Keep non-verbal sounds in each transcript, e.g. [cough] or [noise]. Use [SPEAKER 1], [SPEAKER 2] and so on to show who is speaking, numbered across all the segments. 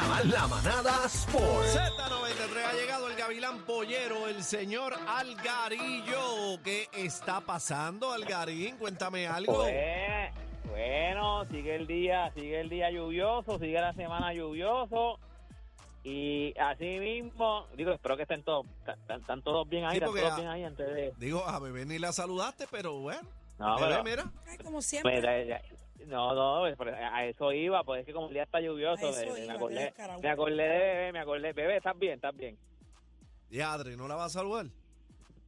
[SPEAKER 1] La, la manada Sport.
[SPEAKER 2] Z93 ha llegado el Gavilán Pollero, el señor Algarillo. ¿Qué está pasando, Algarín? Cuéntame algo.
[SPEAKER 3] Pues, bueno, sigue el día, sigue el día lluvioso, sigue la semana lluvioso. Y así mismo, digo, espero que estén todos, están, están todos bien ahí,
[SPEAKER 2] Sí,
[SPEAKER 3] están todos
[SPEAKER 2] a-
[SPEAKER 3] bien ahí antes de...
[SPEAKER 2] Digo, a bebé ni la saludaste, pero bueno.
[SPEAKER 3] No,
[SPEAKER 2] Bebé,
[SPEAKER 3] pero-
[SPEAKER 2] mira.
[SPEAKER 4] Ay, como siempre.
[SPEAKER 3] No, no, pues, a eso iba, pues es que como el día está lluvioso,
[SPEAKER 4] A eso
[SPEAKER 3] eh, me,
[SPEAKER 4] iba,
[SPEAKER 3] acordé, me acordé de bebé, me acordé, bebé, estás bien, estás bien.
[SPEAKER 2] Y Adri, ¿no la vas a saludar?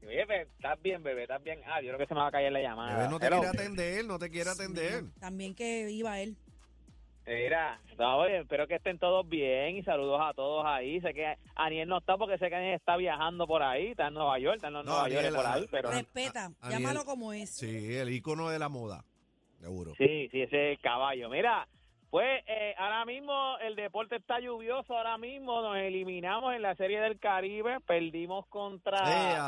[SPEAKER 3] Oye, bebé, estás bien, bebé, estás bien. Ah, yo creo que se me va a caer la llamada.
[SPEAKER 2] Bebé no te
[SPEAKER 3] Hello.
[SPEAKER 2] quiere atender, no te quiere atender.
[SPEAKER 4] También que iba él.
[SPEAKER 3] Mira, no, oye, espero que estén todos bien y saludos a todos ahí. Sé que Aniel no está porque sé que Aniel está viajando por ahí, está en Nueva York, está en los
[SPEAKER 2] No,
[SPEAKER 3] Nueva York por
[SPEAKER 2] ah,
[SPEAKER 3] ahí, pero
[SPEAKER 4] Respeta,
[SPEAKER 2] a-
[SPEAKER 4] llámalo
[SPEAKER 2] Aniel-
[SPEAKER 4] como es.
[SPEAKER 2] Sí, el ícono de la moda. Seguro.
[SPEAKER 3] sí, sí, ese es el caballo. Mira, pues eh, ahora mismo el deporte está lluvioso, ahora mismo nos eliminamos en la Serie del Caribe, perdimos contra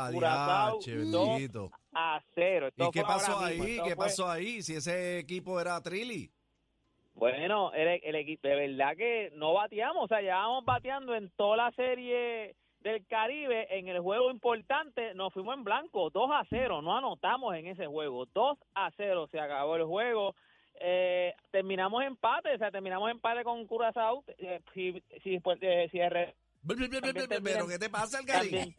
[SPEAKER 2] Eh,
[SPEAKER 3] Curazao
[SPEAKER 2] adiache,
[SPEAKER 3] 2
[SPEAKER 2] bendito.
[SPEAKER 3] a 0.
[SPEAKER 2] ¿Y qué pasó ahí? ¿Qué pasó ahí? Si ese equipo era Trilly.
[SPEAKER 3] Bueno, el, el equipo, de verdad que no bateamos, o sea, llevábamos bateando en toda la serie del Caribe, en el juego importante nos fuimos en blanco, 2 a 0, no anotamos en ese juego, 2 a 0 se acabó el juego, eh, terminamos empate, o sea, terminamos empate con Curazao, eh, si, si, pues, eh, si RD
[SPEAKER 2] Pero ¿qué te pasa, Algarín?
[SPEAKER 3] también,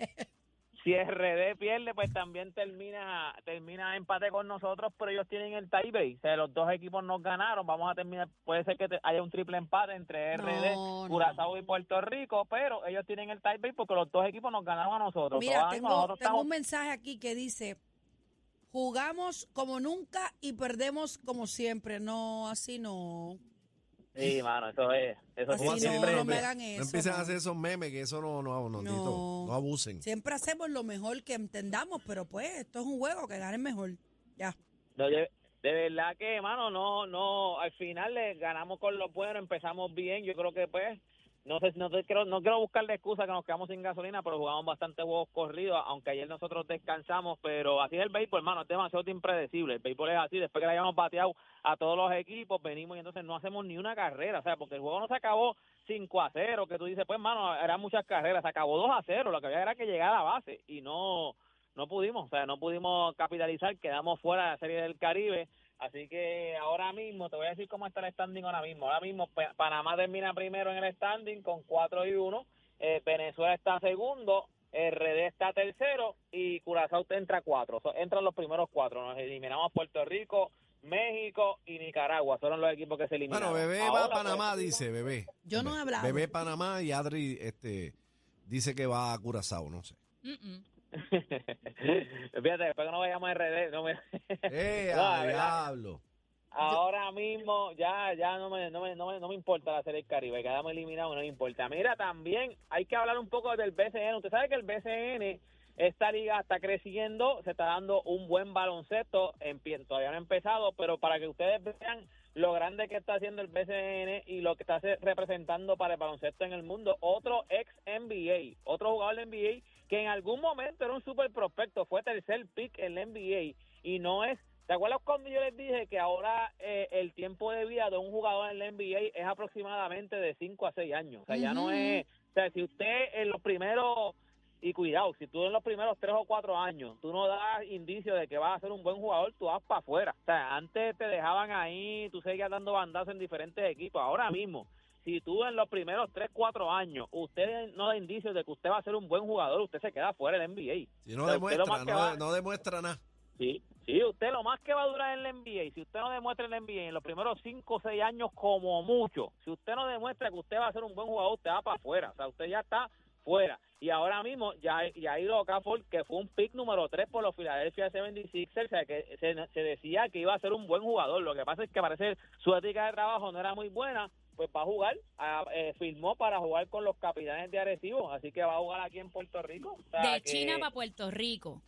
[SPEAKER 3] si RD pierde, pues también termina termina empate con nosotros, pero ellos tienen el tiebreak. O sea, los dos equipos nos ganaron. Vamos a terminar, puede ser que te- haya un triple empate entre RD,
[SPEAKER 4] no.
[SPEAKER 3] Curazao y Puerto Rico, pero ellos tienen el tiebreak porque los dos equipos nos ganaron a nosotros.
[SPEAKER 4] Mira, tengo,
[SPEAKER 3] nosotros
[SPEAKER 4] tengo un mensaje aquí que dice, jugamos como nunca y perdemos como siempre. No, así no.
[SPEAKER 3] Sí, mano, eso es. Eso
[SPEAKER 4] Así
[SPEAKER 3] es
[SPEAKER 4] no,
[SPEAKER 3] siempre.
[SPEAKER 4] no me hagan
[SPEAKER 2] No
[SPEAKER 4] eso.
[SPEAKER 2] empiecen a hacer esos memes, que eso no, no, no,
[SPEAKER 4] No.
[SPEAKER 2] Tito, no abusen.
[SPEAKER 4] Siempre hacemos lo mejor que entendamos, pero pues esto es un juego que gane mejor. Ya.
[SPEAKER 3] No, de, de verdad que, mano, no, no, al final le ganamos con lo bueno, empezamos bien, yo creo que pues, no sé, no quiero, no quiero buscarle excusa que nos quedamos sin gasolina, pero jugamos bastante juegos corridos, aunque ayer nosotros descansamos, pero así es el béisbol, hermano, es demasiado impredecible, el béisbol es así, después que le hayamos bateado a todos los equipos, venimos y entonces no hacemos ni una carrera, o sea, porque el juego no se acabó 5 a 0, que tú dices, pues, mano, eran muchas carreras, se acabó 2 a 0, lo que había era que llegar a la base, y no, no pudimos, o sea, no pudimos capitalizar, quedamos fuera de la Serie del Caribe, así que ahora mismo, te voy a decir cómo está el standing ahora mismo, ahora mismo Pa- Panamá termina primero en el standing con 4 y 1, eh, Venezuela está segundo, RD está tercero y Curazao entra cuatro, So, entran los primeros cuatro, nos eliminamos Puerto Rico, México y Nicaragua, fueron los equipos que se eliminaron.
[SPEAKER 2] Bueno, bebé va a Panamá,
[SPEAKER 3] pues,
[SPEAKER 2] dice, bebé.
[SPEAKER 4] Yo no he hablado.
[SPEAKER 2] Bebé Panamá y Adri este, dice que va a Curazao, no sé. [laughs]
[SPEAKER 3] Fíjate, después que no vayamos a RD, no me... [laughs]
[SPEAKER 2] ¡Eh,
[SPEAKER 3] No,
[SPEAKER 2] a diablo!
[SPEAKER 3] Ahora mismo ya ya no me, no me, no me, no me importa la Serie del Caribe, quedamos eliminados, no me importa. Mira, también hay que hablar un poco del BCN. Usted sabe que el BCN, esta liga está creciendo, se está dando un buen baloncesto, empie- todavía no ha empezado, pero para que ustedes vean lo grande que está haciendo el BCN y lo que está se- representando para el baloncesto en el mundo. Otro ex NBA, otro jugador de NBA que en algún momento era un super prospecto, fue tercer pick en la NBA y no es ¿Te acuerdas cuando yo les dije que ahora eh, el tiempo de vida de un jugador en la NBA es aproximadamente de 5 a 6 años? O sea, ya no es... O sea, si usted en los primeros... Y cuidado, si tú en los primeros 3 o 4 años tú no das indicio de que vas a ser un buen jugador, tú vas para afuera. O sea, antes te dejaban ahí, tú seguías dando bandazos en diferentes equipos. Ahora mismo, si tú en los primeros 3, 4 años usted no da indicios de que usted va a ser un buen jugador, usted se queda fuera del NBA.
[SPEAKER 2] Si no
[SPEAKER 3] O sea, usted lo
[SPEAKER 2] demuestra, no,
[SPEAKER 3] va-
[SPEAKER 2] no demuestra nada.
[SPEAKER 3] Sí, sí, usted lo más que va a durar en la NBA, si usted no demuestra en la NBA en los primeros 5 o 6 años como mucho, si usted no demuestra que usted va a ser un buen jugador, usted va para afuera, o sea, usted ya está fuera. Y ahora mismo, ya Yair Okafor, que fue un pick número 3 por los Philadelphia 76ers, o sea, que se, se decía que iba a ser un buen jugador. Lo que pasa es que parece su ética de trabajo no era muy buena, pues va a jugar, ah, eh, firmó para jugar con los capitanes de Arecibo, así que va a jugar aquí en Puerto Rico. O sea,
[SPEAKER 5] De China para Puerto Rico.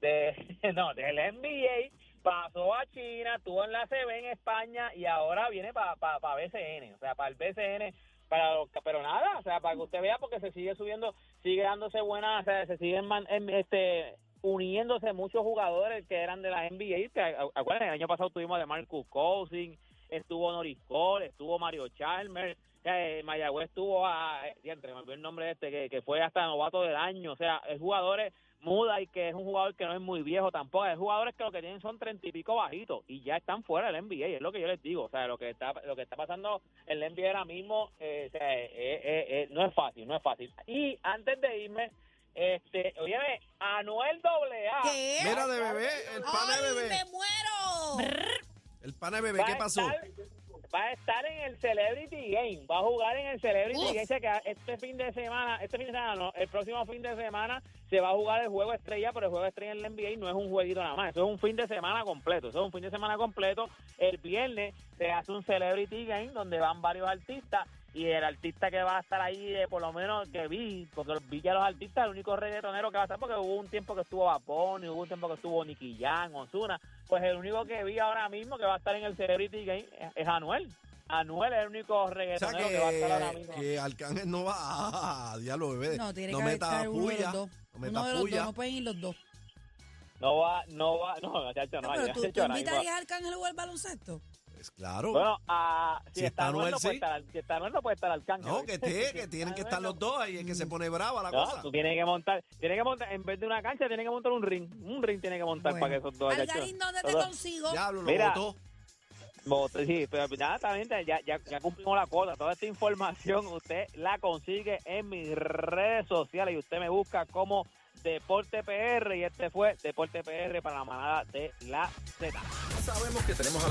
[SPEAKER 3] de, [laughs] no, del NBA, pasó a China, estuvo en la CB en España y ahora viene para pa, pa BCN, o sea, para el BCN, para los- pero nada, o sea, para que usted vea porque se sigue subiendo, sigue dándose buena, o sea, se siguen man- este uniéndose muchos jugadores que eran de la NBA, que a- acuérdense, el año pasado tuvimos de Marcus Cousins, estuvo Norris Cole, estuvo Mario Chalmers, eh, Mayagüez estuvo a, diantre, me olvidé el nombre de este, que, que fue hasta novato del año, o sea, es jugadores Muda y que es un jugador que no es muy viejo tampoco, es jugadores que lo que tienen son treinta y pico bajitos y ya están fuera del NBA, es lo que yo les digo, o sea, lo que está lo que está pasando en el NBA ahora mismo eh, o sea, eh, eh, eh, no es fácil, no es fácil. Y antes de irme, este, oye, Anuel AA
[SPEAKER 4] ¿Qué?
[SPEAKER 2] Mira de bebé, el pana de
[SPEAKER 4] ¡Ay,
[SPEAKER 2] bebé.
[SPEAKER 4] me muero!
[SPEAKER 2] El pana de bebé,
[SPEAKER 3] va
[SPEAKER 2] ¿qué pasó?
[SPEAKER 3] estar- va a estar en el Celebrity Game, va a jugar en el Celebrity
[SPEAKER 4] Uf.
[SPEAKER 3] Game, que este fin de semana, este fin de semana no, el próximo fin de semana se va a jugar el juego estrella, pero el juego estrella en la NBA no es un jueguito nada más, eso es un fin de semana completo, eso es un fin de semana completo, el viernes se hace un Celebrity Game donde van varios artistas y el artista que va a estar ahí, eh, por lo menos que vi, porque vi ya los artistas, el único reggaetonero que va a estar, porque hubo un tiempo que estuvo Bapón, y hubo un tiempo que estuvo Nicky Jam, Ozuna, pues el único que vi ahora mismo que va a estar en el Celebrity Game es, es Anuel. Anuel es el único
[SPEAKER 2] O sea
[SPEAKER 3] reggaetonero que, va a estar ahora
[SPEAKER 2] que,
[SPEAKER 3] mismo.
[SPEAKER 2] que Arcángel no va a diablo bebé.
[SPEAKER 4] No, tiene
[SPEAKER 2] no
[SPEAKER 4] que
[SPEAKER 2] meta
[SPEAKER 4] estar uno de los dos.
[SPEAKER 2] no
[SPEAKER 4] Uno
[SPEAKER 2] meta
[SPEAKER 4] de los dos, no pueden ir los dos.
[SPEAKER 3] No va, no va, no, muchacho, no,
[SPEAKER 4] No, pero tú, ¿tú invitarías a Arcángel a jugar baloncesto?
[SPEAKER 2] Pues claro.
[SPEAKER 3] Bueno, si,
[SPEAKER 2] Si
[SPEAKER 3] está
[SPEAKER 2] está
[SPEAKER 3] puede estar, si está Anuel, no puede estar Arcángel.
[SPEAKER 2] no, que esté, que tienen [laughs] que estar los dos ahí, es que se pone brava la
[SPEAKER 3] No,
[SPEAKER 2] cosa.
[SPEAKER 3] tú tienes que montar, tienes que montar, en vez de una cancha, tienes que montar un ring. Un ring tiene que montar
[SPEAKER 4] Bueno.
[SPEAKER 3] para que esos dos
[SPEAKER 4] Algarín, ¿dónde te
[SPEAKER 3] todos-
[SPEAKER 4] consigo?
[SPEAKER 2] Diablo, lo
[SPEAKER 3] Mira.
[SPEAKER 2] botó.
[SPEAKER 3] Voto, Sí, pero nada, también ya, ya, ya cumplimos la cuota. Toda esta información usted la consigue en mis redes sociales y usted me busca como Deporte PR y este fue Deporte PR para la manada de la Z.
[SPEAKER 1] Sabemos que tenemos a la